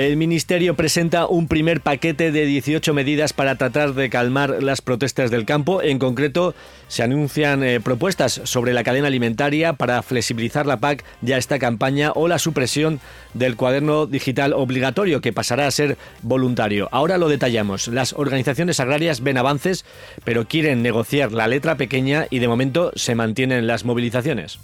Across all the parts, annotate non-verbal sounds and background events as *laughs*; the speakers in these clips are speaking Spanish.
El Ministerio presenta un primer paquete de 18 medidas para tratar de calmar las protestas del campo. En concreto, se anuncian eh, propuestas sobre la cadena alimentaria para flexibilizar la PAC ya esta campaña o la supresión del cuaderno digital obligatorio que pasará a ser voluntario. Ahora lo detallamos. Las organizaciones agrarias ven avances, pero quieren negociar la letra pequeña y de momento se mantienen las movilizaciones.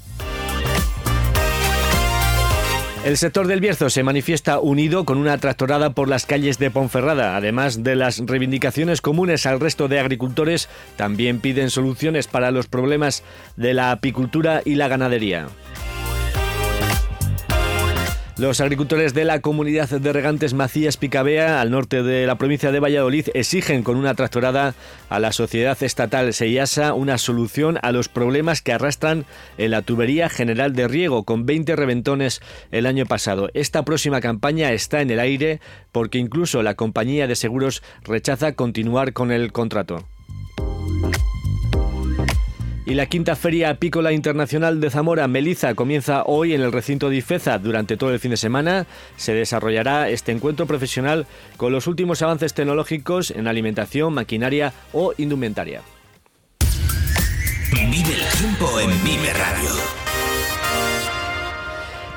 El sector del Bierzo se manifiesta unido con una tractorada por las calles de Ponferrada. Además de las reivindicaciones comunes al resto de agricultores, también piden soluciones para los problemas de la apicultura y la ganadería. Los agricultores de la comunidad de regantes Macías Picabea, al norte de la provincia de Valladolid, exigen con una tractorada a la sociedad estatal Seiasa una solución a los problemas que arrastran en la tubería general de riego, con 20 reventones el año pasado. Esta próxima campaña está en el aire porque incluso la compañía de seguros rechaza continuar con el contrato. Y la quinta Feria Apícola Internacional de Zamora, Meliza, comienza hoy en el recinto de Ifeza. Durante todo el fin de semana se desarrollará este encuentro profesional con los últimos avances tecnológicos en alimentación, maquinaria o indumentaria. Vive el tiempo en Vive Radio.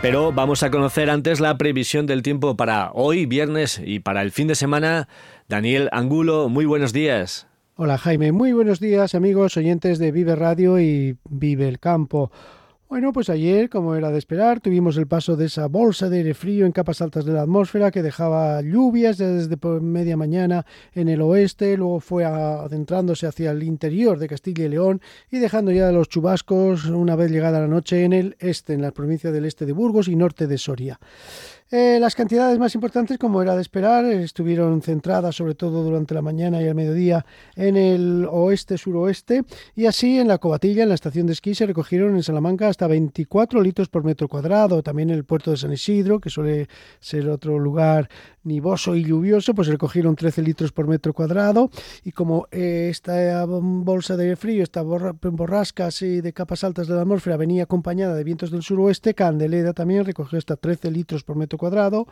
Pero vamos a conocer antes la previsión del tiempo para hoy, viernes y para el fin de semana. Daniel Angulo, muy buenos días. Hola Jaime, muy buenos días amigos oyentes de Vive Radio y Vive el Campo. Bueno, pues ayer, como era de esperar, tuvimos el paso de esa bolsa de aire frío en capas altas de la atmósfera que dejaba lluvias desde media mañana en el oeste, luego fue adentrándose hacia el interior de Castilla y León y dejando ya los chubascos una vez llegada la noche en el este, en la provincia del este de Burgos y norte de Soria. Eh, las cantidades más importantes, como era de esperar, estuvieron centradas sobre todo durante la mañana y el mediodía en el oeste-suroeste y así en la Cobatilla, en la estación de esquí, se recogieron en Salamanca hasta 24 litros por metro cuadrado. También en el puerto de San Isidro, que suele ser otro lugar nivoso y lluvioso, pues recogieron 13 litros por metro cuadrado y como eh, esta bolsa de frío, esta borrasca así de capas altas de la atmósfera venía acompañada de vientos del suroeste, Candeleda también recogió hasta 13 litros por metro cuadrado.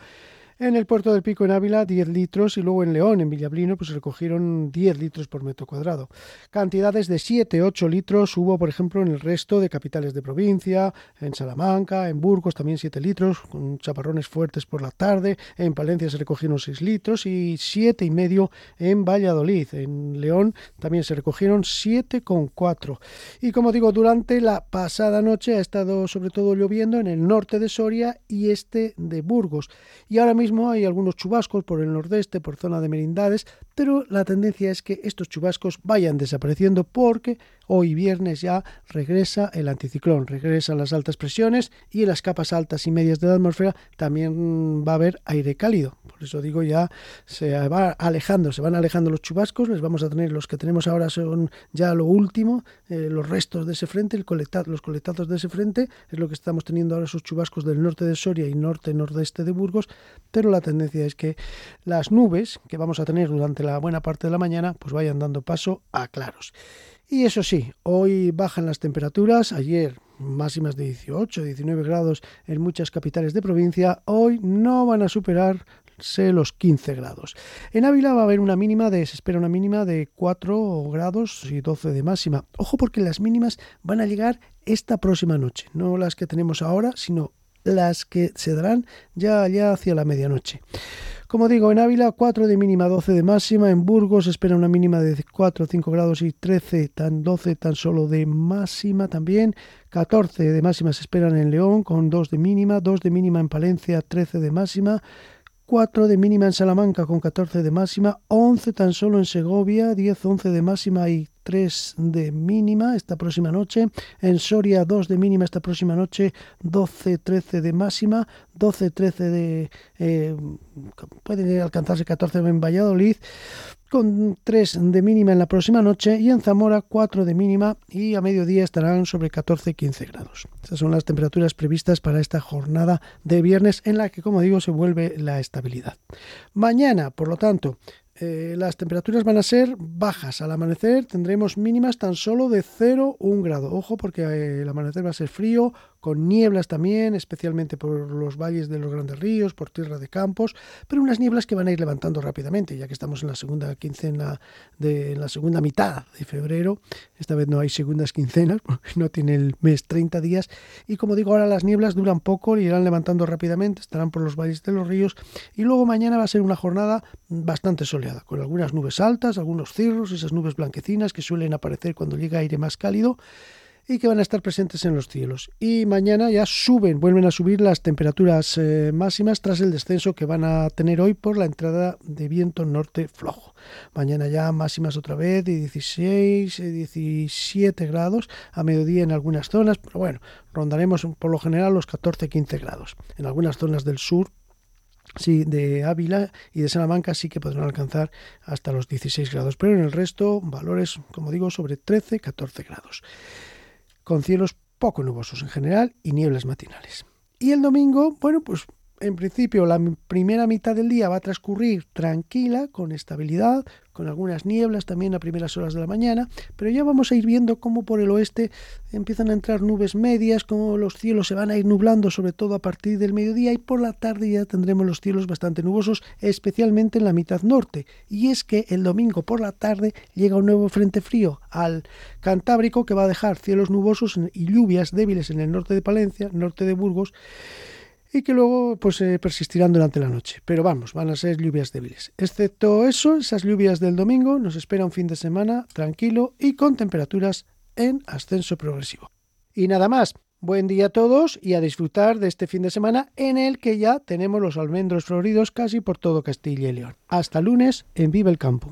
En el puerto del Pico en Ávila 10 litros y luego en León, en Villablino, pues recogieron 10 litros por metro cuadrado. Cantidades de 7-8 litros hubo, por ejemplo, en el resto de capitales de provincia, en Salamanca, en Burgos también 7 litros, con chaparrones fuertes por la tarde, en Palencia se recogieron 6 litros y siete y medio en Valladolid. En León también se recogieron 7,4. Y como digo, durante la pasada noche ha estado sobre todo lloviendo en el norte de Soria y este de Burgos. Y ahora mismo hay algunos chubascos por el nordeste, por zona de Merindades, pero la tendencia es que estos chubascos vayan desapareciendo porque hoy viernes ya regresa el anticiclón, regresan las altas presiones y en las capas altas y medias de la atmósfera también va a haber aire cálido. Por eso digo ya se va alejando, se van alejando los chubascos, les vamos a tener los que tenemos ahora son ya lo último, eh, los restos de ese frente, los colectados de ese frente, es lo que estamos teniendo ahora esos chubascos del norte de Soria y norte nordeste de Burgos, pero la tendencia es que las nubes que vamos a tener durante la buena parte de la mañana pues vayan dando paso a claros. Y eso sí, hoy bajan las temperaturas, ayer máximas de 18, 19 grados en muchas capitales de provincia, hoy no van a superarse los 15 grados. En Ávila va a haber una mínima de, se espera una mínima de 4 grados y 12 de máxima. Ojo porque las mínimas van a llegar esta próxima noche, no las que tenemos ahora, sino las que se darán ya allá hacia la medianoche. Como digo, en Ávila 4 de mínima, 12 de máxima. En Burgos espera una mínima de 4, 5 grados y 13, tan 12 tan solo de máxima también. 14 de máxima se esperan en León con 2 de mínima, 2 de mínima en Palencia, 13 de máxima. 4 de mínima en Salamanca con 14 de máxima, 11 tan solo en Segovia, 10, 11 de máxima y 3 de mínima esta próxima noche. En Soria 2 de mínima esta próxima noche, 12, 13 de máxima, 12, 13 de... Eh, pueden alcanzarse 14 en Valladolid con 3 de mínima en la próxima noche y en Zamora 4 de mínima y a mediodía estarán sobre 14-15 grados. Estas son las temperaturas previstas para esta jornada de viernes en la que, como digo, se vuelve la estabilidad. Mañana, por lo tanto, eh, las temperaturas van a ser bajas. Al amanecer tendremos mínimas tan solo de 0 1 grado. Ojo porque eh, el amanecer va a ser frío, con nieblas también, especialmente por los valles de los grandes ríos, por tierra de campos, pero unas nieblas que van a ir levantando rápidamente, ya que estamos en la segunda quincena de la segunda mitad de febrero. Esta vez no hay segundas quincenas, porque no tiene el mes 30 días. Y como digo, ahora las nieblas duran poco, y irán levantando rápidamente, estarán por los valles de los ríos. Y luego mañana va a ser una jornada bastante soleada, con algunas nubes altas, algunos cirros, esas nubes blanquecinas que suelen aparecer cuando llega aire más cálido y que van a estar presentes en los cielos. Y mañana ya suben, vuelven a subir las temperaturas eh, máximas tras el descenso que van a tener hoy por la entrada de viento norte flojo. Mañana ya máximas otra vez de 16, 17 eh, grados, a mediodía en algunas zonas, pero bueno, rondaremos por lo general los 14-15 grados. En algunas zonas del sur Sí, de Ávila y de Salamanca sí que podrán alcanzar hasta los 16 grados, pero en el resto valores, como digo, sobre 13-14 grados con cielos poco nubosos en general y nieblas matinales. Y el domingo, bueno, pues en principio la primera mitad del día va a transcurrir tranquila, con estabilidad, con algunas nieblas también a primeras horas de la mañana, pero ya vamos a ir viendo cómo por el oeste empiezan a entrar nubes medias, cómo los cielos se van a ir nublando, sobre todo a partir del mediodía, y por la tarde ya tendremos los cielos bastante nubosos, especialmente en la mitad norte. Y es que el domingo por la tarde llega un nuevo frente frío al Cantábrico que va a dejar cielos nubosos y lluvias débiles en el norte de Palencia, norte de Burgos, y que luego pues eh, persistirán durante la noche. Pero vamos, van a ser lluvias débiles. Excepto eso, esas lluvias del domingo, nos espera un fin de semana tranquilo y con temperaturas en ascenso progresivo. Y nada más. Buen día a todos y a disfrutar de este fin de semana en el que ya tenemos los almendros floridos casi por todo Castilla y León. Hasta lunes en Vive el Campo.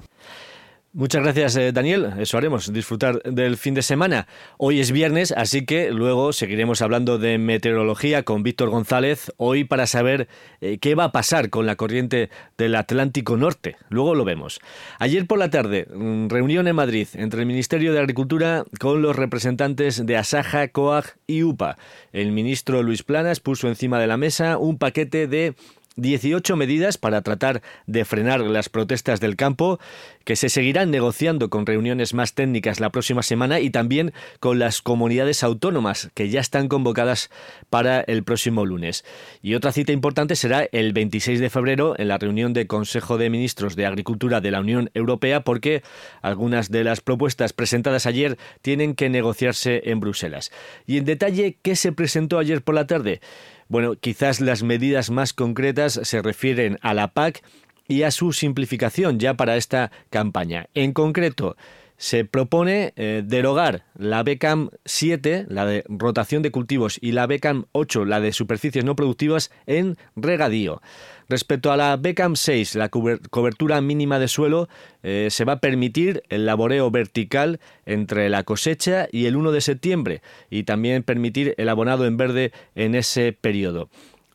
Muchas gracias, eh, Daniel. Eso haremos, disfrutar del fin de semana. Hoy es viernes, así que luego seguiremos hablando de meteorología con Víctor González, hoy para saber eh, qué va a pasar con la corriente del Atlántico Norte. Luego lo vemos. Ayer por la tarde, mm, reunión en Madrid entre el Ministerio de Agricultura con los representantes de Asaja, COAG y UPA. El ministro Luis Planas puso encima de la mesa un paquete de 18 medidas para tratar de frenar las protestas del campo que se seguirán negociando con reuniones más técnicas la próxima semana y también con las comunidades autónomas que ya están convocadas para el próximo lunes. Y otra cita importante será el 26 de febrero en la reunión de Consejo de Ministros de Agricultura de la Unión Europea porque algunas de las propuestas presentadas ayer tienen que negociarse en Bruselas. Y en detalle, ¿qué se presentó ayer por la tarde? Bueno, quizás las medidas más concretas se refieren a la PAC y a su simplificación ya para esta campaña. En concreto, se propone eh, derogar la BECAM 7, la de rotación de cultivos, y la BECAM 8, la de superficies no productivas, en regadío. Respecto a la BECAM 6, la cobertura mínima de suelo, eh, se va a permitir el laboreo vertical entre la cosecha y el 1 de septiembre y también permitir el abonado en verde en ese periodo.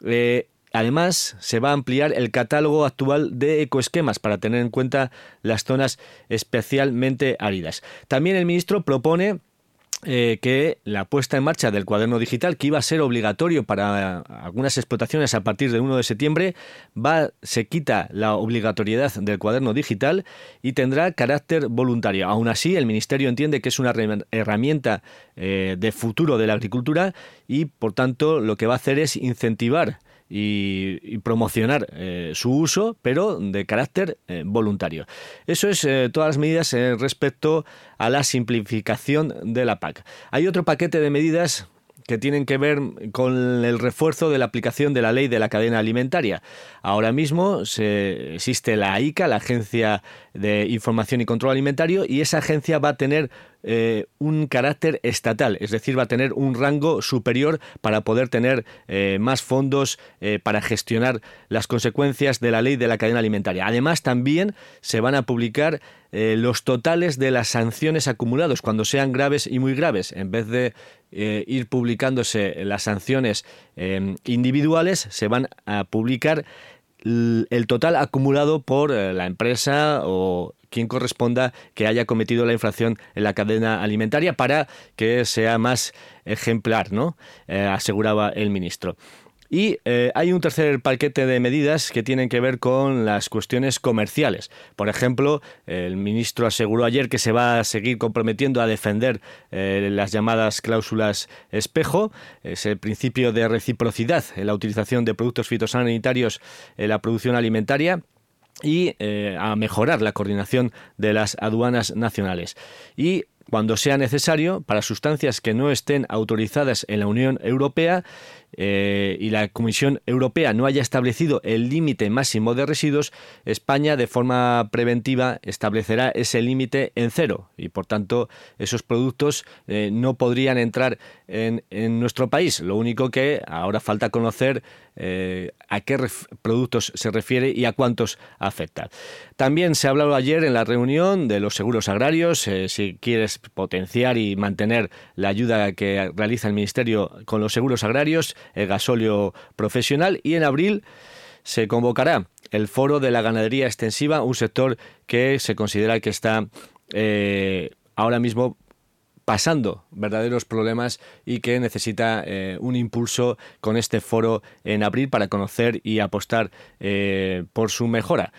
Eh, además, se va a ampliar el catálogo actual de ecoesquemas para tener en cuenta las zonas especialmente áridas. También el ministro propone eh, que la puesta en marcha del cuaderno digital, que iba a ser obligatorio para algunas explotaciones a partir del 1 de septiembre, va, se quita la obligatoriedad del cuaderno digital y tendrá carácter voluntario. Aún así, el Ministerio entiende que es una herramienta eh, de futuro de la agricultura y, por tanto, lo que va a hacer es incentivar y, promocionar eh, su uso, pero de carácter eh, voluntario. Eso es eh, todas las medidas respecto a la simplificación de la PAC. Hay otro paquete de medidas que tienen que ver con el refuerzo de la aplicación de la ley de la cadena alimentaria. Ahora mismo se, existe la AICA, la Agencia de Información y Control Alimentario, y esa agencia va a tener eh, un carácter estatal, es decir, va a tener un rango superior para poder tener eh, más fondos eh, para gestionar las consecuencias de la ley de la cadena alimentaria. Además, también se van a publicar los totales de las sanciones acumulados cuando sean graves y muy graves, en vez de ir publicándose las sanciones individuales, se van a publicar el total acumulado por la empresa o quien corresponda que haya cometido la infracción en la cadena alimentaria para que sea más ejemplar, ¿no? Eh, aseguraba el ministro. Y eh, hay un tercer paquete de medidas que tienen que ver con las cuestiones comerciales. Por ejemplo, el ministro aseguró ayer que se va a seguir comprometiendo a defender eh, las llamadas cláusulas espejo, ese principio de reciprocidad en la utilización de productos fitosanitarios en la producción alimentaria y eh, a mejorar la coordinación de las aduanas nacionales. Y cuando sea necesario, para sustancias que no estén autorizadas en la Unión Europea, eh, y la Comisión Europea no haya establecido el límite máximo de residuos, España de forma preventiva establecerá ese límite en cero. Y por tanto esos productos eh, no podrían entrar en, nuestro país. Lo único que ahora falta conocer eh, a qué productos se refiere y a cuántos afecta. También se ha hablado ayer en la reunión de los seguros agrarios, si quieres potenciar y mantener la ayuda que realiza el Ministerio con los seguros agrarios, el gasóleo profesional y en abril se convocará el foro de la ganadería extensiva, un sector que se considera que está eh, ahora mismo pasando verdaderos problemas y que necesita eh, un impulso con este foro en abril para conocer y apostar eh, por su mejora.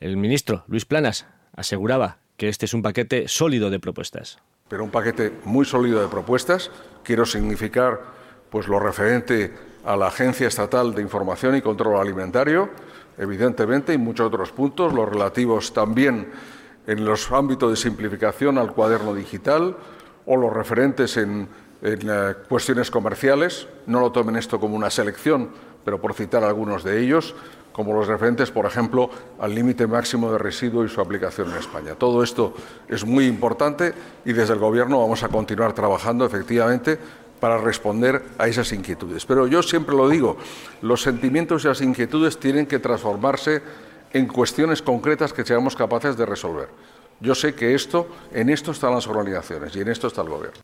El ministro Luis Planas aseguraba que este es un paquete sólido de propuestas. Pero un paquete muy sólido de propuestas. Quiero significar pues lo referente a la Agencia Estatal de Información y Control Alimentario, evidentemente, y muchos otros puntos, los relativos también en los ámbitos de simplificación al cuaderno digital o los referentes en, eh, cuestiones comerciales. No lo tomen esto como una selección, pero por citar algunos de ellos, como los referentes, por ejemplo, al límite máximo de residuo y su aplicación en España. Todo esto es muy importante y desde el Gobierno vamos a continuar trabajando efectivamente para responder a esas inquietudes. Pero yo siempre lo digo, los sentimientos y las inquietudes tienen que transformarse en cuestiones concretas que seamos capaces de resolver. Yo sé que esto, en esto están las organizaciones y en esto está el gobierno.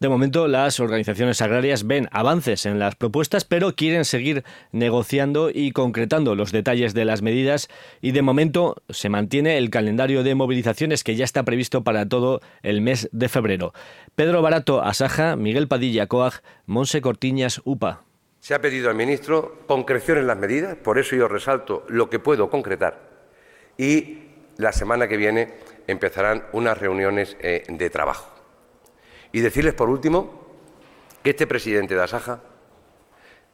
De momento, las organizaciones agrarias ven avances en las propuestas, pero quieren seguir negociando y concretando los detalles de las medidas y de momento se mantiene el calendario de movilizaciones que ya está previsto para todo el mes de febrero. Pedro Barato, Asaja, Miguel Padilla, Coag, Monse Cortiñas, UPA. Se ha pedido al ministro concreción en las medidas, por eso yo resalto lo que puedo concretar y la semana que viene empezarán unas reuniones eh, de trabajo. Y decirles, por último, que este presidente de Asaja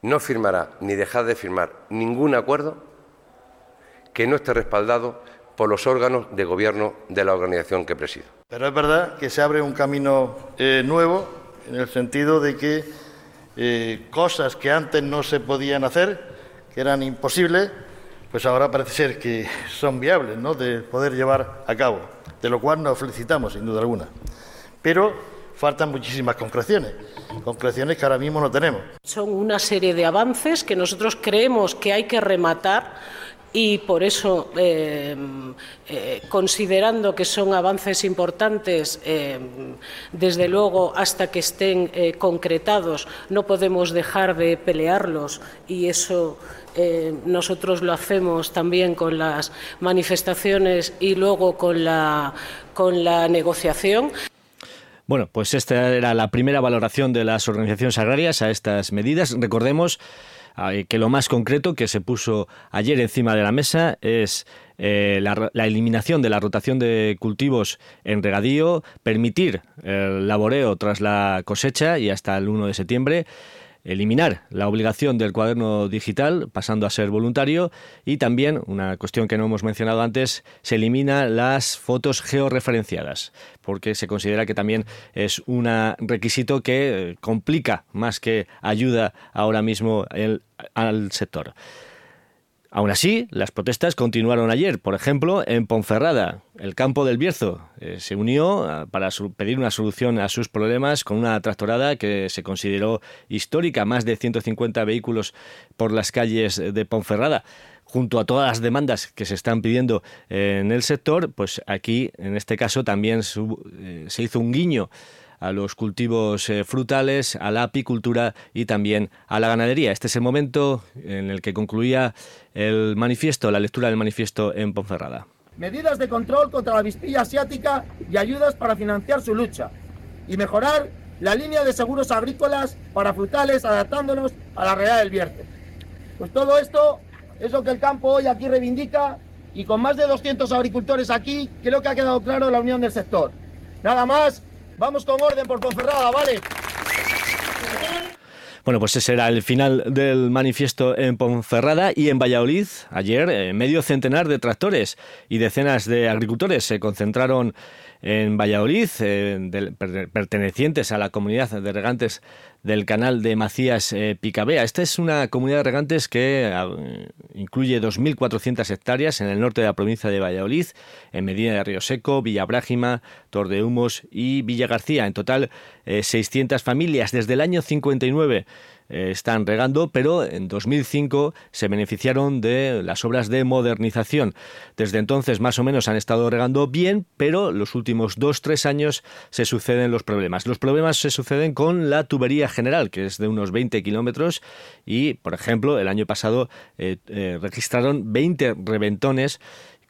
no firmará ni dejará de firmar ningún acuerdo que no esté respaldado por los órganos de gobierno de la organización que presido. Pero es verdad que se abre un camino eh, nuevo en el sentido de que eh, cosas que antes no se podían hacer, que eran imposibles, pues ahora parece ser que son viables ¿no? de poder llevar a cabo de lo cual nos felicitamos, sin duda alguna. Pero faltan muchísimas concreciones, concreciones que ahora mismo no tenemos. Son una serie de avances que nosotros creemos que hay que rematar y por eso, eh, eh, considerando que son avances importantes, eh, desde luego, hasta que estén concretados, no podemos dejar de pelearlos y eso eh, nosotros lo hacemos también con las manifestaciones y luego con la, con la negociación. Bueno, pues esta era la primera valoración de las organizaciones agrarias a estas medidas. Recordemos que lo más concreto que se puso ayer encima de la mesa es eh, la, la, eliminación de la rotación de cultivos en regadío, permitir el laboreo tras la cosecha y hasta el 1 de septiembre eliminar la obligación del cuaderno digital, pasando a ser voluntario, y también, una cuestión que no hemos mencionado antes, se elimina las fotos georreferenciadas, porque se considera que también es un requisito que eh, complica más que ayuda ahora mismo al sector. Aún así, las protestas continuaron ayer. Por ejemplo, en Ponferrada, el campo del Bierzo eh, se unió ah, para pedir una solución a sus problemas con una tractorada que se consideró histórica, más de 150 vehículos por las calles de Ponferrada junto a todas las demandas que se están pidiendo en el sector, pues aquí, en este caso, también eh, se hizo un guiño a los cultivos eh, frutales, a la apicultura y también a la ganadería. Este es el momento en el que concluía el manifiesto, la lectura del manifiesto en Ponferrada. Medidas de control contra la vispilla asiática y ayudas para financiar su lucha. Y mejorar la línea de seguros agrícolas para frutales adaptándonos a la realidad del Bierzo. Pues todo esto es lo que el campo hoy aquí reivindica y con más de 200 agricultores aquí creo que ha quedado claro la unión del sector. Nada más Vamos con orden por Ponferrada, ¿vale? Bueno, pues ese era el final del manifiesto en Ponferrada y en Valladolid. Ayer, medio centenar de tractores y decenas de agricultores se concentraron en Valladolid, eh, pertenecientes a la comunidad de regantes del canal de Macías eh, Picabea. Esta es una comunidad de regantes que ah, incluye 2.400 hectáreas en el norte de la provincia de Valladolid, en Medina de Río Seco, Villa Brágima, Humos y Villa García. En total, 600 eh, familias desde el año 59 eh, están regando, pero en 2005 se beneficiaron de las obras de modernización. Desde entonces más o menos han estado regando bien, pero los últimos dos, tres años se suceden los problemas. Los problemas se suceden con la tubería general, que es de unos 20 kilómetros y, por ejemplo, el año pasado eh, eh, registraron 20 reventones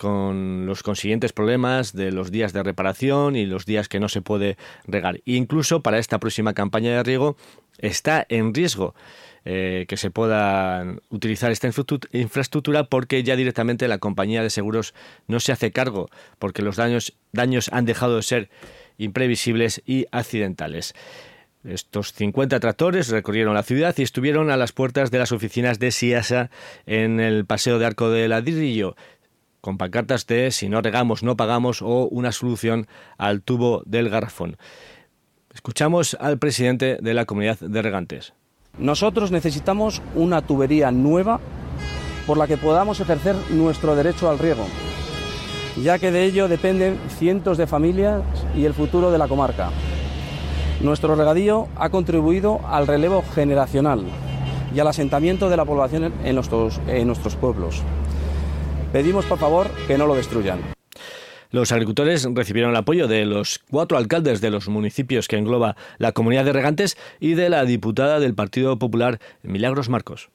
con los consiguientes problemas de los días de reparación y los días que no se puede regar. Incluso para esta próxima campaña de riego está en riesgo eh, que se pueda utilizar esta infraestructura porque ya directamente la compañía de seguros no se hace cargo porque los daños, daños han dejado de ser imprevisibles y accidentales. Estos 50 tractores recorrieron la ciudad y estuvieron a las puertas de las oficinas de Siasa en el Paseo de Arco de Ladrillo con pancartas de si no regamos no pagamos o una solución al tubo del garrafón. Escuchamos al presidente de la comunidad de regantes. Nosotros necesitamos una tubería nueva por la que podamos ejercer nuestro derecho al riego, ya que de ello dependen cientos de familias y el futuro de la comarca. Nuestro regadío ha contribuido al relevo generacional y al asentamiento de la población en nuestros, en nuestros pueblos. Pedimos, por favor, que no lo destruyan. Los agricultores recibieron el apoyo de los cuatro alcaldes de los municipios que engloba la comunidad de regantes y de la diputada del Partido Popular, Milagros Marcos.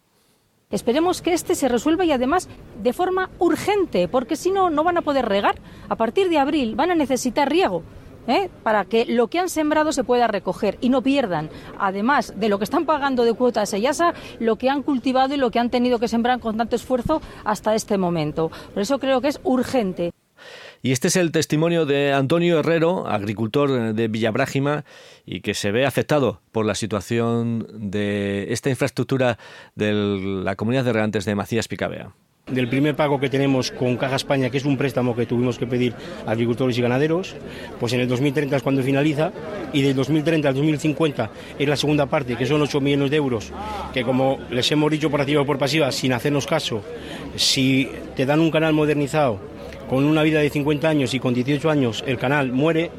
Esperemos que este se resuelva y además de forma urgente, porque si no, no van a poder regar. A partir de abril van a necesitar riego. ¿eh? para que lo que han sembrado se pueda recoger y no pierdan, además de lo que están pagando de cuota a Seyasa, lo que han cultivado y lo que han tenido que sembrar con tanto esfuerzo hasta este momento. Por eso creo que es urgente. Y este es el testimonio de Antonio Herrero, agricultor de Villabrágima, y que se ve afectado por la situación de esta infraestructura de la comunidad de regantes de Macías Picabea. Del primer pago que tenemos con Caja España, que es un préstamo que tuvimos que pedir a agricultores y ganaderos, pues en el 2030 es cuando finaliza y del 2030 al 2050 es la segunda parte, que son 8 millones de euros, que como les hemos dicho por activa o por pasiva, sin hacernos caso, si te dan un canal modernizado con una vida de 50 años y con 18 años el canal muere,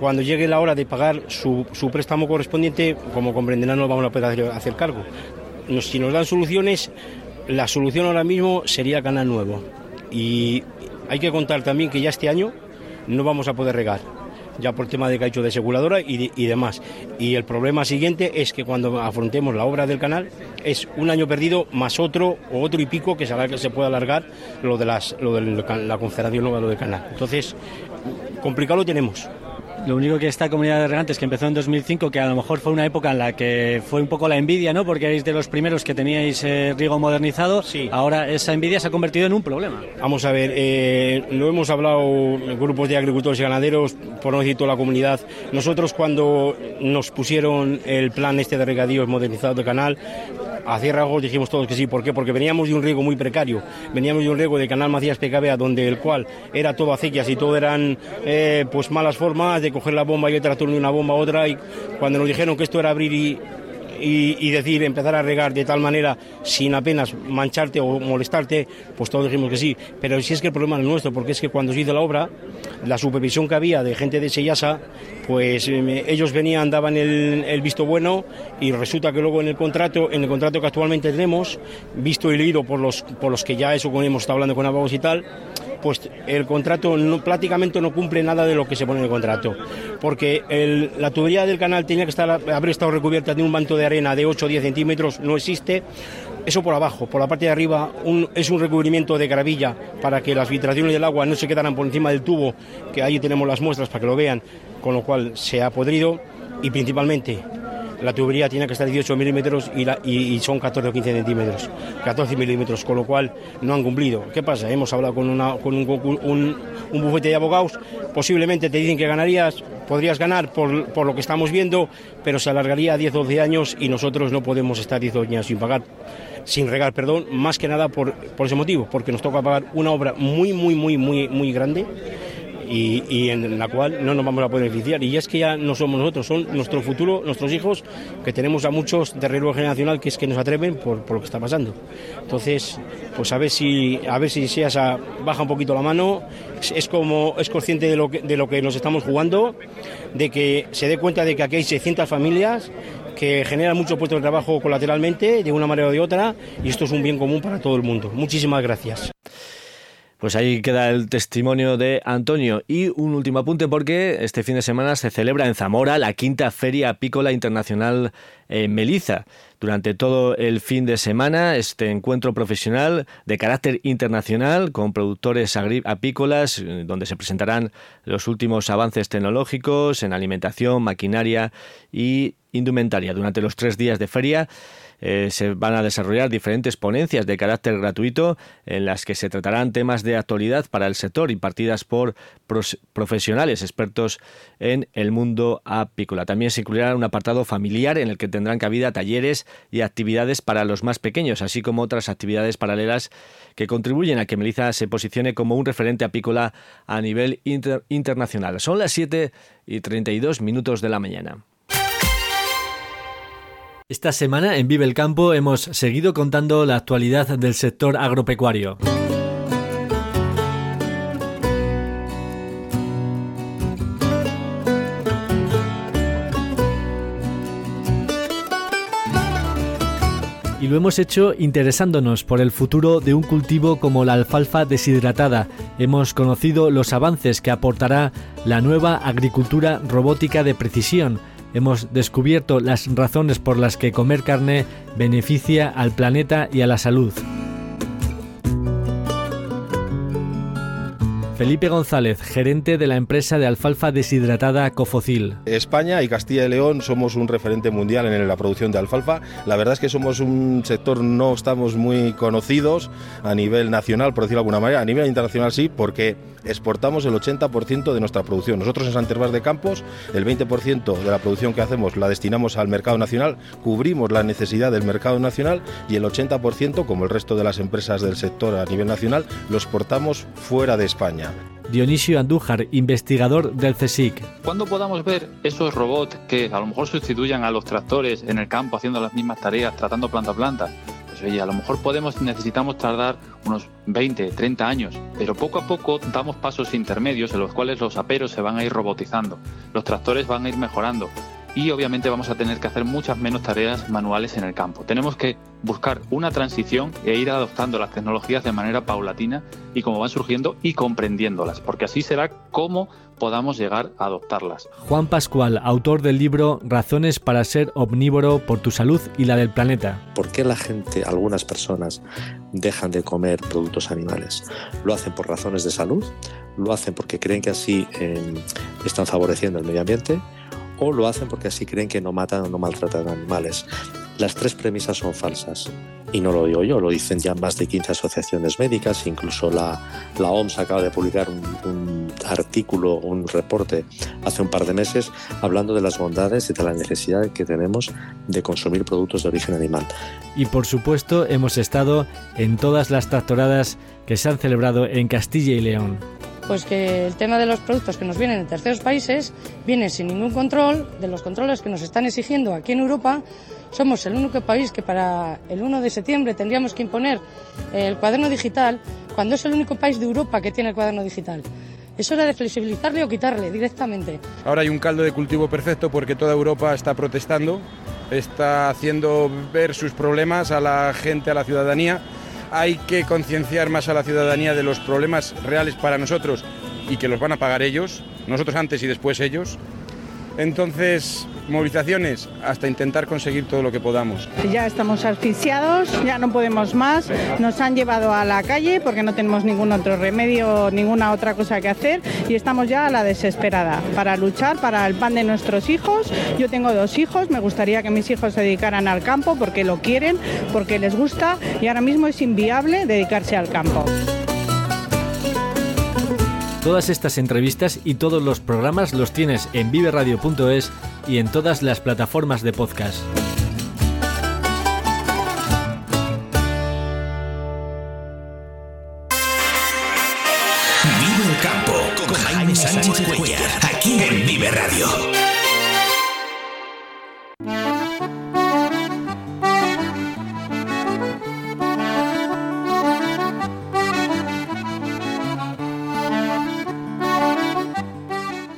cuando llegue la hora de pagar su, préstamo correspondiente, como comprenderán, no vamos a poder hacer cargo. si nos dan soluciones, la solución ahora mismo sería canal nuevo. Y hay que contar también que ya este año no vamos a poder regar, ya por tema de cacho de seguradora y, demás. Y el problema siguiente es que cuando afrontemos la obra del canal es un año perdido más otro o otro y pico que se, que se puede alargar lo de, las, lo de la confederación nueva lo del canal. Entonces, complicado lo tenemos. Lo único que esta comunidad de regantes que empezó en 2005, que a lo mejor fue una época en la que fue un poco la envidia, ¿no? Porque erais de los primeros que teníais eh, riego modernizado. Sí. Ahora esa envidia se ha convertido en un problema. Vamos a ver, eh, lo hemos hablado grupos de agricultores y ganaderos, por no decir toda la comunidad. Nosotros cuando nos pusieron el plan este de regadíos modernizado de canal, a ciérragos dijimos todos que sí. ¿Por qué? Porque veníamos de un riego muy precario. Veníamos de un riego de Canal Macías PKBA, donde el cual era todo acequias y todo eran eh, pues malas formas de coger la bomba y otra turno de una bomba a otra. Y cuando nos dijeron que esto era abrir y y, decir, empezar a regar de tal manera sin apenas mancharte o molestarte, pues todos dijimos que sí. Pero sí es que el problema es nuestro, porque es que cuando se hizo la obra, la supervisión que había de gente de Seyasa, pues eh, ellos venían, daban el, visto bueno y resulta que luego en el contrato, en el contrato que actualmente tenemos, visto y leído por los, por los que ya eso hemos estado hablando con abogados y tal, pues el contrato no, prácticamente no cumple nada de lo que se pone en el contrato. Porque la tubería del canal tenía que estar, haber estado recubierta de un manto de arena de 8 o 10 centímetros, no existe. Eso por abajo, por la parte de arriba es un recubrimiento de gravilla para que las filtraciones del agua no se quedaran por encima del tubo, que ahí tenemos las muestras para que lo vean, con lo cual se ha podrido y principalmente la tubería tiene que estar 18 milímetros y, son 14 o 15 centímetros, 14 milímetros, con lo cual no han cumplido. ¿Qué pasa? Hemos hablado con, un, bufete de abogados, posiblemente te dicen que ganarías, podrías ganar por, lo que estamos viendo, pero se alargaría a 10 o 12 años y nosotros no podemos estar 10 o 12 años sin pagar sin regar, perdón, más que nada por, por ese motivo, porque nos toca pagar una obra muy, muy, muy, muy, muy grande y, en la cual no nos vamos a poder beneficiar. Y es que ya no somos nosotros, son nuestro futuro, nuestros hijos, que tenemos a muchos de relevo generacional que es que nos atreven por, por, lo que está pasando. Entonces, pues a ver si a ver si Seasa baja un poquito la mano, es, como es consciente de lo, que, de lo que nos estamos jugando, de que se dé cuenta de que aquí hay 600 familias que generan muchos puestos de trabajo colateralmente, de una manera o de otra, y esto es un bien común para todo el mundo. Muchísimas gracias. Pues ahí queda el testimonio de Antonio. Y un último apunte porque este fin de semana se celebra en Zamora la quinta Feria Apícola Internacional en Meliza. Durante todo el fin de semana, este encuentro profesional de carácter internacional con productores apícolas, eh, donde se presentarán los últimos avances tecnológicos en alimentación, maquinaria y indumentaria. Durante los tres días de feria, eh, se van a desarrollar diferentes ponencias de carácter gratuito en las que se tratarán temas de actualidad para el sector impartidas por profesionales expertos en el mundo apícola. También se incluirá un apartado familiar en el que tendrán cabida talleres y actividades para los más pequeños, así como otras actividades paralelas que contribuyen a que Melissa se posicione como un referente apícola a nivel internacional. Son las 7 y 32 minutos de la mañana. Esta semana en Vive el Campo hemos seguido contando la actualidad del sector agropecuario. y lo hemos hecho interesándonos por el futuro de un cultivo como la alfalfa deshidratada. Hemos conocido los avances que aportará la nueva agricultura robótica de precisión hemos descubierto las razones por las que comer carne beneficia al planeta y a la salud. Felipe González, gerente de la empresa de alfalfa deshidratada Cofocil. España y Castilla y León somos un referente mundial en la producción de alfalfa. La verdad es que somos un sector, no estamos muy conocidos a nivel nacional, por decirlo de alguna manera. A nivel internacional sí, porque exportamos el 80% de nuestra producción. Nosotros en San Tervás de Campos, el 20% de la producción que hacemos la destinamos al mercado nacional, cubrimos la necesidad del mercado nacional y el 80%, como el resto de las empresas del sector a nivel nacional, lo exportamos fuera de España. Dionisio Andújar, investigador del CSIC. ¿Cuándo podamos ver esos robots que a lo mejor sustituyan a los tractores en el campo haciendo las mismas tareas, tratando planta a planta? Pues oye, a lo mejor podemos, necesitamos tardar unos 20, 30 años, pero poco a poco damos pasos intermedios en los cuales los aperos se van a ir robotizando, los tractores van a ir mejorando y obviamente vamos a tener que hacer muchas menos tareas manuales en el campo. Tenemos que buscar una transición e ir adoptando las tecnologías de manera paulatina y como van surgiendo y comprendiéndolas, porque así será como podamos llegar a adoptarlas. Juan Pascual, autor del libro Razones para ser omnívoro por tu salud y la del planeta. ¿Por qué la gente, algunas personas, dejan de comer productos animales? ¿Lo hacen por razones de salud? ¿Lo hacen porque creen que así eh, están favoreciendo el medio ambiente? ¿O lo hacen porque así creen que no matan o no maltratan animales? Las tres premisas son falsas. Y no lo digo yo, lo dicen ya más de 15 asociaciones médicas, incluso la, la OMS acaba de publicar un, un, artículo, un reporte hace un par de meses hablando de las bondades y de la necesidad que tenemos de consumir productos de origen animal. Y por supuesto hemos estado en todas las tractoradas que se han celebrado en Castilla y León pues que el tema de los productos que nos vienen de terceros países viene sin ningún control, de los controles que nos están exigiendo aquí en Europa. Somos el único país que para el 1 de septiembre tendríamos que imponer el cuaderno digital, cuando es el único país de Europa que tiene el cuaderno digital. Es hora de flexibilizarle o quitarle directamente. Ahora hay un caldo de cultivo perfecto porque toda Europa está protestando, está haciendo ver sus problemas a la gente, a la ciudadanía hay que concienciar más a la ciudadanía de los problemas reales para nosotros y que los van a pagar ellos, nosotros antes y después ellos. Entonces, movilizaciones hasta intentar conseguir todo lo que podamos. Ya estamos asfixiados, ya no podemos más, nos han llevado a la calle porque no tenemos ningún otro remedio, ninguna otra cosa que hacer y estamos ya a la desesperada para luchar para el pan de nuestros hijos. Yo tengo dos hijos, me gustaría que mis hijos se dedicaran al campo porque lo quieren, porque les gusta y ahora mismo es inviable dedicarse al campo. Todas estas entrevistas y todos los programas los tienes en viveradio.es y en todas las plataformas de podcast.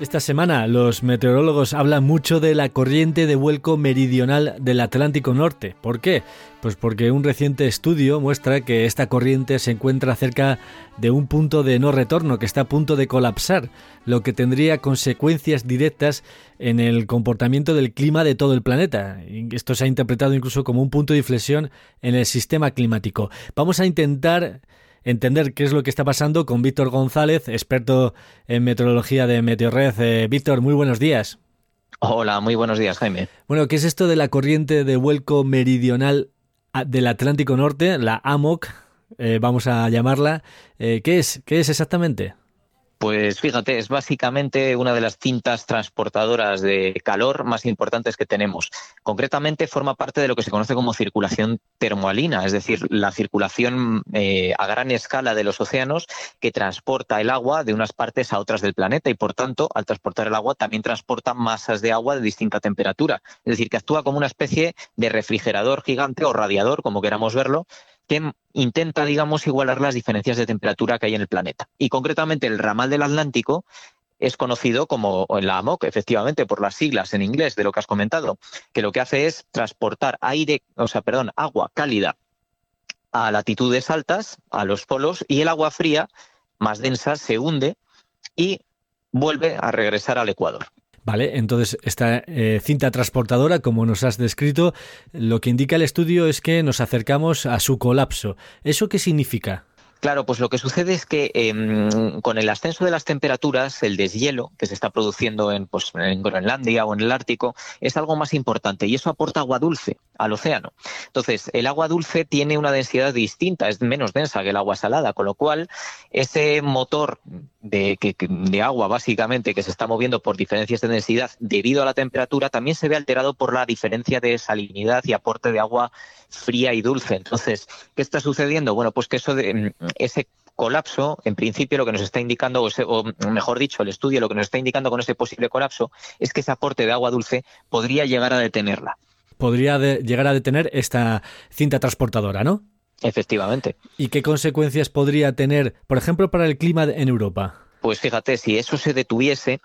Esta semana los meteorólogos hablan mucho de la corriente de vuelco meridional del Atlántico Norte. ¿Por qué? Pues porque un reciente estudio muestra que esta corriente se encuentra cerca de un punto de no retorno que está a punto de colapsar, lo que tendría consecuencias directas en el comportamiento del clima de todo el planeta. Esto se ha interpretado incluso como un punto de inflexión en el sistema climático. Vamos a intentar entender qué es lo que está pasando con Víctor González, experto en meteorología de Meteorred. Eh, Víctor, muy buenos días. Hola, muy buenos días, Jaime. Bueno, ¿qué es esto de la corriente de vuelco meridional del Atlántico Norte, la AMOC, eh, vamos a llamarla? Eh, ¿Qué es? ¿Qué es exactamente? Pues fíjate, es básicamente una de las cintas transportadoras de calor más importantes que tenemos. Concretamente forma parte de lo que se conoce como circulación termoalina, es decir, la circulación eh, a gran escala de los océanos que transporta el agua de unas partes a otras del planeta y por tanto, al transportar el agua, también transporta masas de agua de distinta temperatura. Es decir, que actúa como una especie de refrigerador gigante o radiador, como queramos verlo, que intenta, digamos, igualar las diferencias de temperatura que hay en el planeta. Y concretamente el ramal del Atlántico es conocido como la AMOC, efectivamente, por las siglas en inglés de lo que has comentado, que lo que hace es transportar aire, o sea, perdón, agua cálida a latitudes altas, a los polos, y el agua fría, más densa, se hunde y vuelve a regresar al Ecuador. Vale, entonces esta eh, cinta transportadora, como nos has descrito, lo que indica el estudio es que nos acercamos a su colapso. ¿Eso qué significa? Claro, pues lo que sucede es que eh, con el ascenso de las temperaturas, el deshielo que se está produciendo en, pues, en Groenlandia o en el Ártico es algo más importante y eso aporta agua dulce al océano. Entonces, el agua dulce tiene una densidad distinta, es menos densa que el agua salada, con lo cual ese motor de, de agua básicamente que se está moviendo por diferencias de densidad debido a la temperatura también se ve alterado por la diferencia de salinidad y aporte de agua fría y dulce. Entonces, ¿qué está sucediendo? Bueno, pues que eso de, ese colapso, en principio lo que nos está indicando, o, mejor dicho, el estudio lo que nos está indicando con ese posible colapso es que ese aporte de agua dulce podría llegar a detenerla. Podría llegar a detener esta cinta transportadora, ¿no? Efectivamente. ¿Y qué consecuencias podría tener, por ejemplo, para el clima en Europa? Pues fíjate, si eso se detuviese,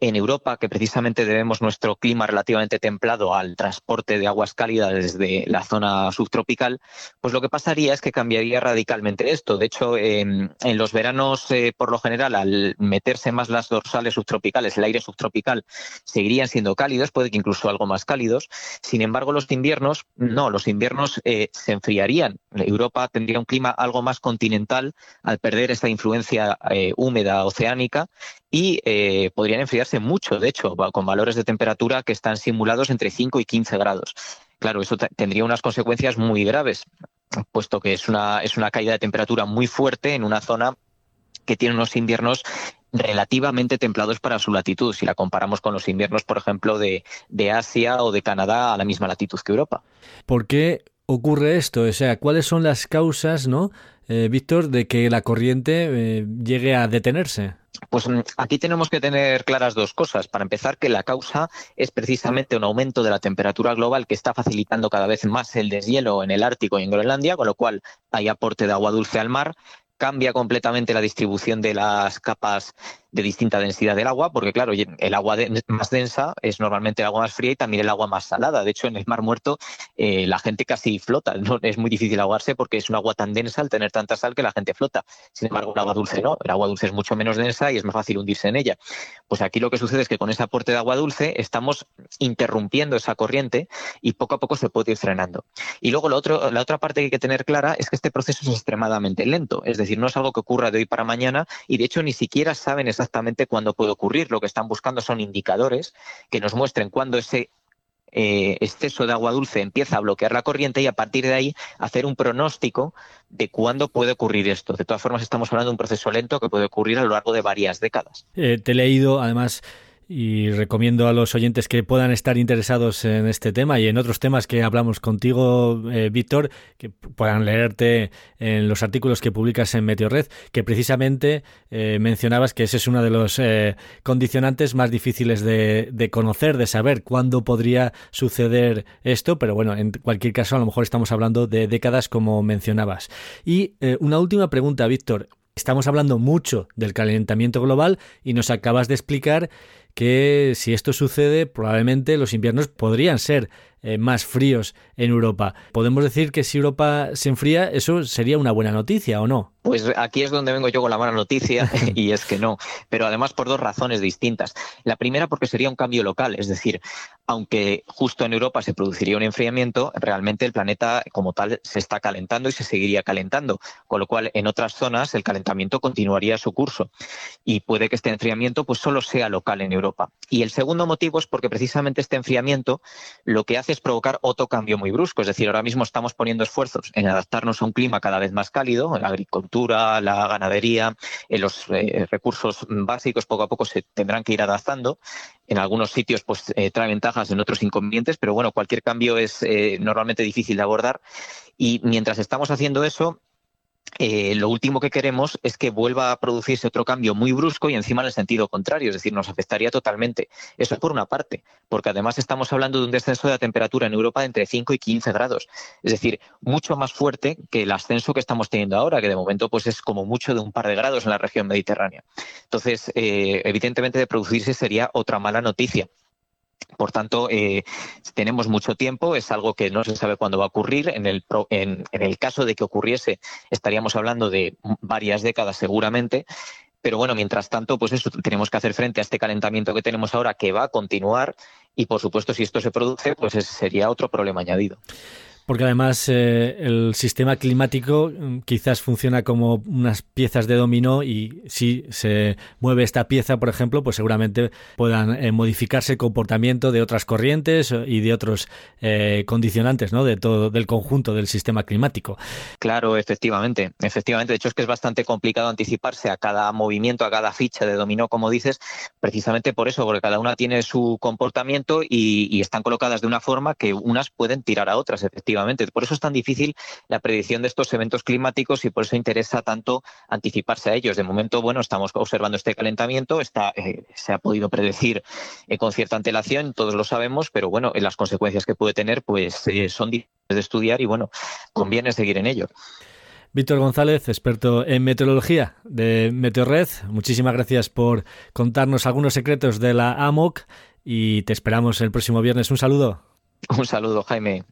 en Europa, que precisamente debemos nuestro clima relativamente templado al transporte de aguas cálidas desde la zona subtropical, pues lo que pasaría es que cambiaría radicalmente esto. De hecho, en los veranos, eh, por lo general, al meterse más las dorsales subtropicales, el aire subtropical, seguirían siendo cálidos, puede que incluso algo más cálidos. Sin embargo, los inviernos, no, los inviernos eh, se enfriarían. Europa tendría un clima algo más continental al perder esta influencia eh, húmeda oceánica y eh, podrían enfriarse mucho, de hecho, con valores de temperatura que están simulados entre 5 y 15 grados. Claro, eso tendría unas consecuencias muy graves, puesto que es una, es una caída de temperatura muy fuerte en una zona que tiene unos inviernos relativamente templados para su latitud, si la comparamos con los inviernos, por ejemplo, de, de Asia o de Canadá a la misma latitud que Europa. ¿Por qué ocurre esto? O sea, ¿cuáles son las causas, no, eh, Víctor, de que la corriente eh, llegue a detenerse? Pues mm, aquí tenemos que tener claras dos cosas. Para empezar, que la causa es precisamente un aumento de la temperatura global que está facilitando cada vez más el deshielo en el Ártico y en Groenlandia, con lo cual hay aporte de agua dulce al mar cambia completamente la distribución de las capas de distinta densidad del agua, porque claro, el agua más densa es normalmente el agua más fría y también el agua más salada. De hecho, en el Mar Muerto eh, la gente casi flota. *laughs* Es muy difícil ahogarse porque es un agua tan densa al tener tanta sal que la gente flota. Sin embargo, el agua dulce no. El agua dulce es mucho menos densa y es más fácil hundirse en ella. Pues aquí lo que sucede es que con ese aporte de agua dulce estamos interrumpiendo esa corriente y poco a poco se puede ir frenando. Y luego lo otro, la otra parte que hay que tener clara es que este proceso es extremadamente lento. Es decir, no es algo que ocurra de hoy para mañana y de hecho ni siquiera saben exactamente cuándo puede ocurrir. Lo que están buscando son indicadores que nos muestren cuándo ese eh, exceso de agua dulce empieza a bloquear la corriente y a partir de ahí hacer un pronóstico de cuándo puede ocurrir esto. De todas formas, estamos hablando de un proceso lento que puede ocurrir a lo largo de varias décadas. Eh, te he leído, además, y recomiendo a los oyentes que puedan estar interesados en este tema y en otros temas que hablamos contigo, eh, Víctor, que puedan leerte en los artículos que publicas en Meteorred, que precisamente eh, mencionabas que ese es uno de los eh, condicionantes más difíciles de, de, conocer, de saber cuándo podría suceder esto, pero bueno, en cualquier caso a lo mejor estamos hablando de décadas como mencionabas. Y una última pregunta, Víctor. Estamos hablando mucho del calentamiento global y nos acabas de explicar que si esto sucede, probablemente los inviernos podrían ser eh, más fríos en Europa. ¿Podemos decir que si Europa se enfría, eso sería una buena noticia o no? Pues aquí es donde vengo yo con la mala noticia *laughs* y es que no, pero además por dos razones distintas. La primera porque sería un cambio local, es decir, aunque justo en Europa se produciría un enfriamiento, realmente el planeta como tal se está calentando y se seguiría calentando, con lo cual en otras zonas el calentamiento continuaría su curso y puede que este enfriamiento pues solo sea local en Europa. Y el segundo motivo es porque precisamente este enfriamiento lo que hace es provocar otro cambio muy brusco, es decir, ahora mismo estamos poniendo esfuerzos en adaptarnos a un clima cada vez más cálido, en la agricultura, la ganadería, en los eh, recursos básicos poco a poco se tendrán que ir adaptando. En algunos sitios pues eh, trae ventajas, en otros inconvenientes, pero bueno, cualquier cambio es eh, normalmente difícil de abordar y mientras estamos haciendo eso, eh, lo último que queremos es que vuelva a producirse otro cambio muy brusco y encima en el sentido contrario, es decir, nos afectaría totalmente. Eso por una parte, porque además estamos hablando de un descenso de la temperatura en Europa de entre 5 y 15 grados, es decir, mucho más fuerte que el ascenso que estamos teniendo ahora, que de momento pues es como mucho de un par de grados en la región mediterránea. Entonces, eh, evidentemente de producirse sería otra mala noticia. Por tanto, eh, tenemos mucho tiempo, es algo que no se sabe cuándo va a ocurrir. En el, en, el caso de que ocurriese, estaríamos hablando de varias décadas seguramente. Pero bueno, mientras tanto, pues eso, tenemos que hacer frente a este calentamiento que tenemos ahora, que va a continuar. Y por supuesto, si esto se produce, pues sería otro problema añadido. Porque además eh, el sistema climático mm, quizás funciona como unas piezas de dominó y si se mueve esta pieza, por ejemplo, pues seguramente puedan eh, modificarse el comportamiento de otras corrientes y de otros eh, condicionantes, ¿no? De todo del conjunto del sistema climático. Claro, efectivamente, efectivamente. De hecho es que es bastante complicado anticiparse a cada movimiento, a cada ficha de dominó, como dices, precisamente por eso, porque cada una tiene su comportamiento y, y están colocadas de una forma que unas pueden tirar a otras, efectivamente por eso es tan difícil la predicción de estos eventos climáticos y por eso interesa tanto anticiparse a ellos. De momento, bueno, estamos observando este calentamiento, está, eh, se ha podido predecir eh, con cierta antelación, todos lo sabemos, pero bueno, las consecuencias que puede tener pues eh, son difíciles de estudiar y bueno, conviene seguir en ello. Víctor González, experto en meteorología de Meteorred, muchísimas gracias por contarnos algunos secretos de la AMOC y te esperamos el próximo viernes. Un saludo. Un saludo, Jaime.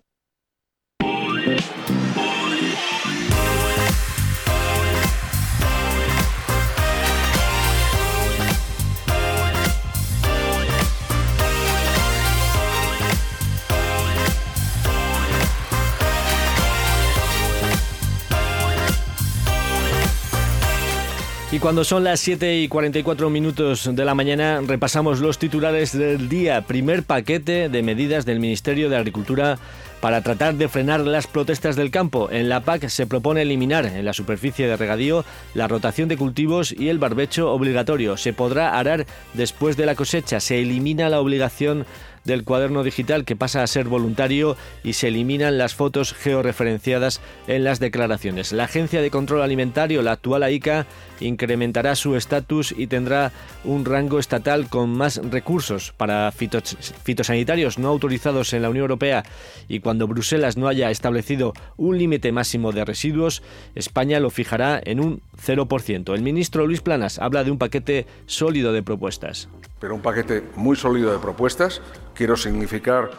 Y cuando son las 7 y 44 minutos de la mañana, repasamos los titulares del día. Primer paquete de medidas del Ministerio de Agricultura para tratar de frenar las protestas del campo. En la PAC se propone eliminar en la superficie de regadío la rotación de cultivos y el barbecho obligatorio. Se podrá arar después de la cosecha. Se elimina la obligación del cuaderno digital que pasa a ser voluntario y se eliminan las fotos georreferenciadas en las declaraciones. La Agencia de Control Alimentario, la actual AICA, incrementará su estatus y tendrá un rango estatal con más recursos para fitosanitarios no autorizados en la Unión Europea y cuando Bruselas no haya establecido un límite máximo de residuos, España lo fijará en un 0%. El ministro Luis Planas habla de un paquete sólido de propuestas. Pero un paquete muy sólido de propuestas quiero significar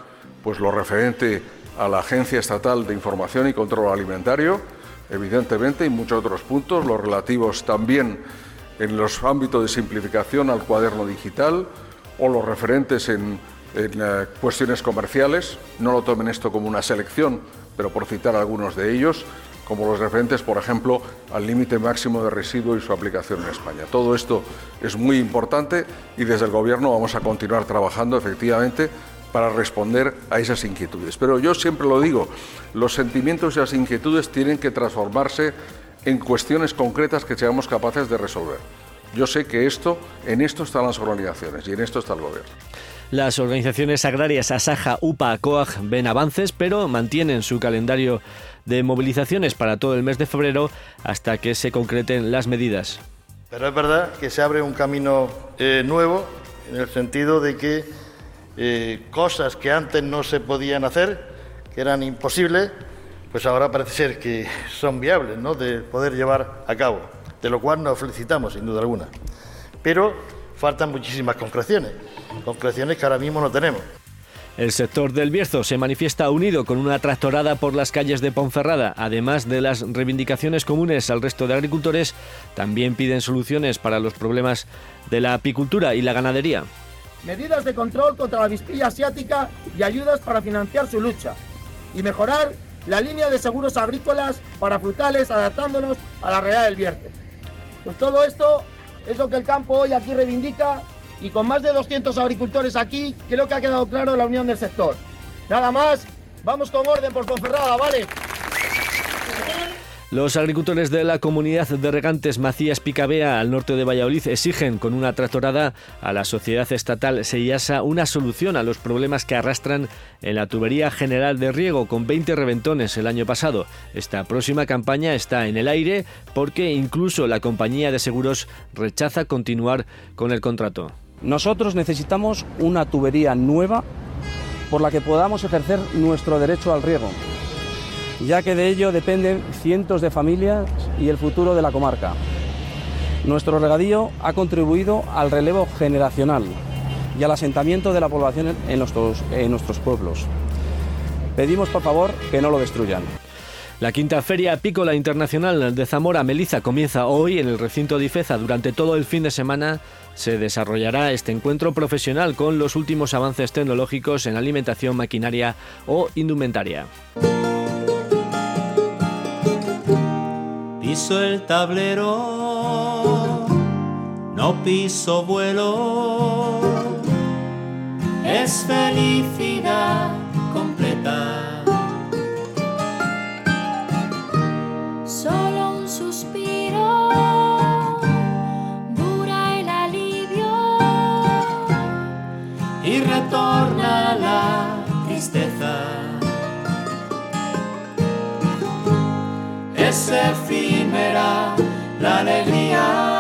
pues lo referente a la Agencia Estatal de Información y Control Alimentario, evidentemente, y muchos otros puntos, los relativos también en los ámbitos de simplificación al cuaderno digital o los referentes en, eh, cuestiones comerciales. No lo tomen esto como una selección, pero por citar algunos de ellos, como los referentes, por ejemplo, al límite máximo de residuo y su aplicación en España. Todo esto es muy importante y desde el Gobierno vamos a continuar trabajando efectivamente para responder a esas inquietudes. Pero yo siempre lo digo, los sentimientos y las inquietudes tienen que transformarse en cuestiones concretas que seamos capaces de resolver. Yo sé que esto, en esto están las organizaciones y en esto está el Gobierno. Las organizaciones agrarias Asaja, UPA, COAG ven avances, pero mantienen su calendario de movilizaciones para todo el mes de febrero hasta que se concreten las medidas. Pero es verdad que se abre un camino eh, nuevo en el sentido de que eh, cosas que antes no se podían hacer, que eran imposibles, pues ahora parece ser que *laughs* son viables ¿no? de poder llevar a cabo, de lo cual nos felicitamos sin duda alguna. Pero faltan muchísimas concreciones, concreciones que ahora mismo no tenemos. El sector del Bierzo se manifiesta unido con una tractorada por las calles de Ponferrada. Además de las reivindicaciones comunes al resto de agricultores, también piden soluciones para los problemas de la apicultura y la ganadería. Medidas de control contra la avispilla asiática y ayudas para financiar su lucha. Y mejorar la línea de seguros agrícolas para frutales adaptándonos a la realidad del Bierzo. Pues todo esto es lo que el campo hoy aquí reivindica y con más de 200 agricultores aquí, creo que ha quedado claro la unión del sector. Nada más, vamos con orden por Ponferrada, ¿vale? Los agricultores de la comunidad de regantes Macías Picabea al norte de Valladolid exigen con una tractorada a la sociedad estatal Seiasa una solución a los problemas que arrastran en la tubería general de riego con 20 reventones el año pasado. Esta próxima campaña está en el aire porque incluso la compañía de seguros rechaza continuar con el contrato. Nosotros necesitamos una tubería nueva por la que podamos ejercer nuestro derecho al riego, ya que de ello dependen cientos de familias y el futuro de la comarca. Nuestro regadío ha contribuido al relevo generacional y al asentamiento de la población en nuestros, en nuestros pueblos. Pedimos por favor que no lo destruyan. La quinta Feria Apícola Internacional de Zamora Meliza comienza hoy en el recinto de Ifeza. Durante todo el fin de semana se desarrollará este encuentro profesional con los últimos avances tecnológicos en alimentación, maquinaria o indumentaria. Piso el tablero, no piso vuelo, es felicidad completa. La tristeza. Es efímera la alegría.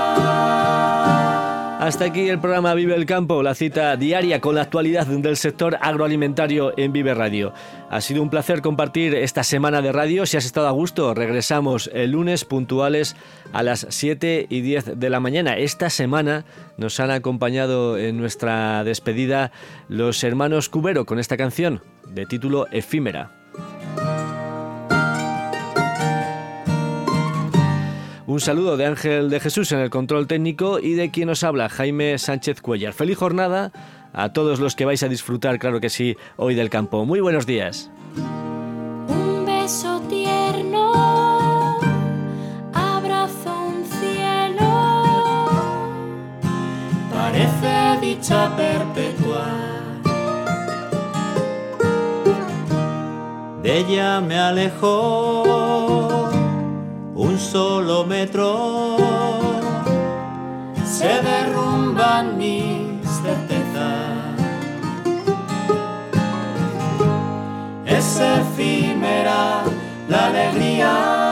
Hasta aquí el programa Vive el Campo, la cita diaria con la actualidad del sector agroalimentario en Vive Radio. Ha sido un placer compartir esta semana de radio. Si has estado a gusto, regresamos el lunes puntuales a las 7 y 10 de la mañana. Esta semana nos han acompañado en nuestra despedida los hermanos Cubero con esta canción de título Efímera. Un saludo de Ángel de Jesús en el control técnico y de quien nos habla, Jaime Sánchez Cuellar. Feliz jornada a todos los que vais a disfrutar, claro que sí, hoy del campo. Muy buenos días. Un beso tierno, abrazo un cielo, Parece dicha perpetua. De ella me alejo un solo metro. Se derrumban mis certezas. Es efímera la alegría